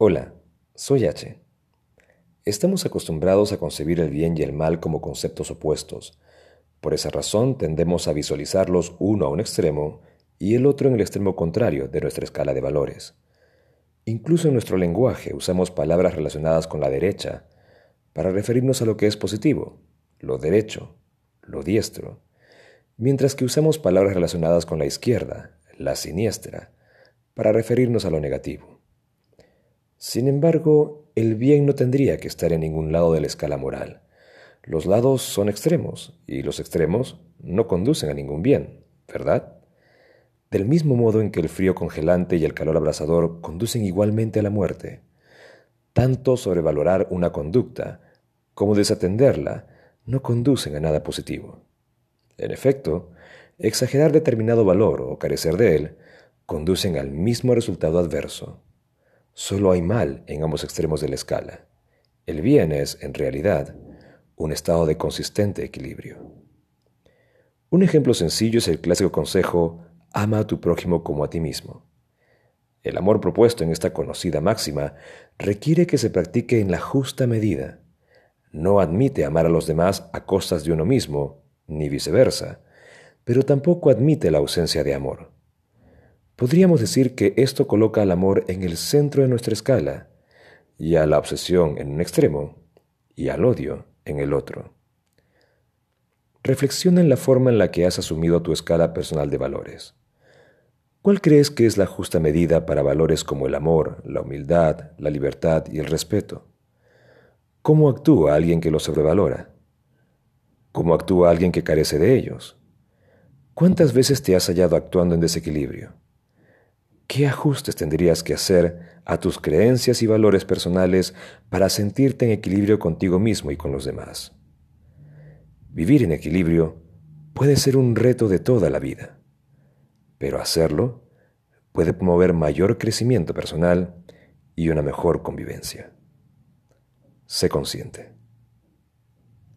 Hola, soy H. Estamos acostumbrados a concebir el bien y el mal como conceptos opuestos. Por esa razón tendemos a visualizarlos uno a un extremo y el otro en el extremo contrario de nuestra escala de valores. Incluso en nuestro lenguaje usamos palabras relacionadas con la derecha para referirnos a lo que es positivo, lo derecho, lo diestro, mientras que usamos palabras relacionadas con la izquierda, la siniestra, para referirnos a lo negativo. Sin embargo, el bien no tendría que estar en ningún lado de la escala moral. Los lados son extremos, y los extremos no conducen a ningún bien, ¿verdad? Del mismo modo en que el frío congelante y el calor abrasador conducen igualmente a la muerte. Tanto sobrevalorar una conducta como desatenderla no conducen a nada positivo. En efecto, exagerar determinado valor o carecer de él conducen al mismo resultado adverso. Solo hay mal en ambos extremos de la escala. El bien es, en realidad, un estado de consistente equilibrio. Un ejemplo sencillo es el clásico consejo ama a tu prójimo como a ti mismo. El amor propuesto en esta conocida máxima requiere que se practique en la justa medida. No admite amar a los demás a costas de uno mismo, ni viceversa, pero tampoco admite la ausencia de amor. Podríamos decir que esto coloca al amor en el centro de nuestra escala, y a la obsesión en un extremo, y al odio en el otro. Reflexiona en la forma en la que has asumido tu escala personal de valores. ¿Cuál crees que es la justa medida para valores como el amor, la humildad, la libertad y el respeto? ¿Cómo actúa alguien que los sobrevalora? ¿Cómo actúa alguien que carece de ellos? ¿Cuántas veces te has hallado actuando en desequilibrio? ¿Qué ajustes tendrías que hacer a tus creencias y valores personales para sentirte en equilibrio contigo mismo y con los demás? Vivir en equilibrio puede ser un reto de toda la vida, pero hacerlo puede promover mayor crecimiento personal y una mejor convivencia. Sé consciente.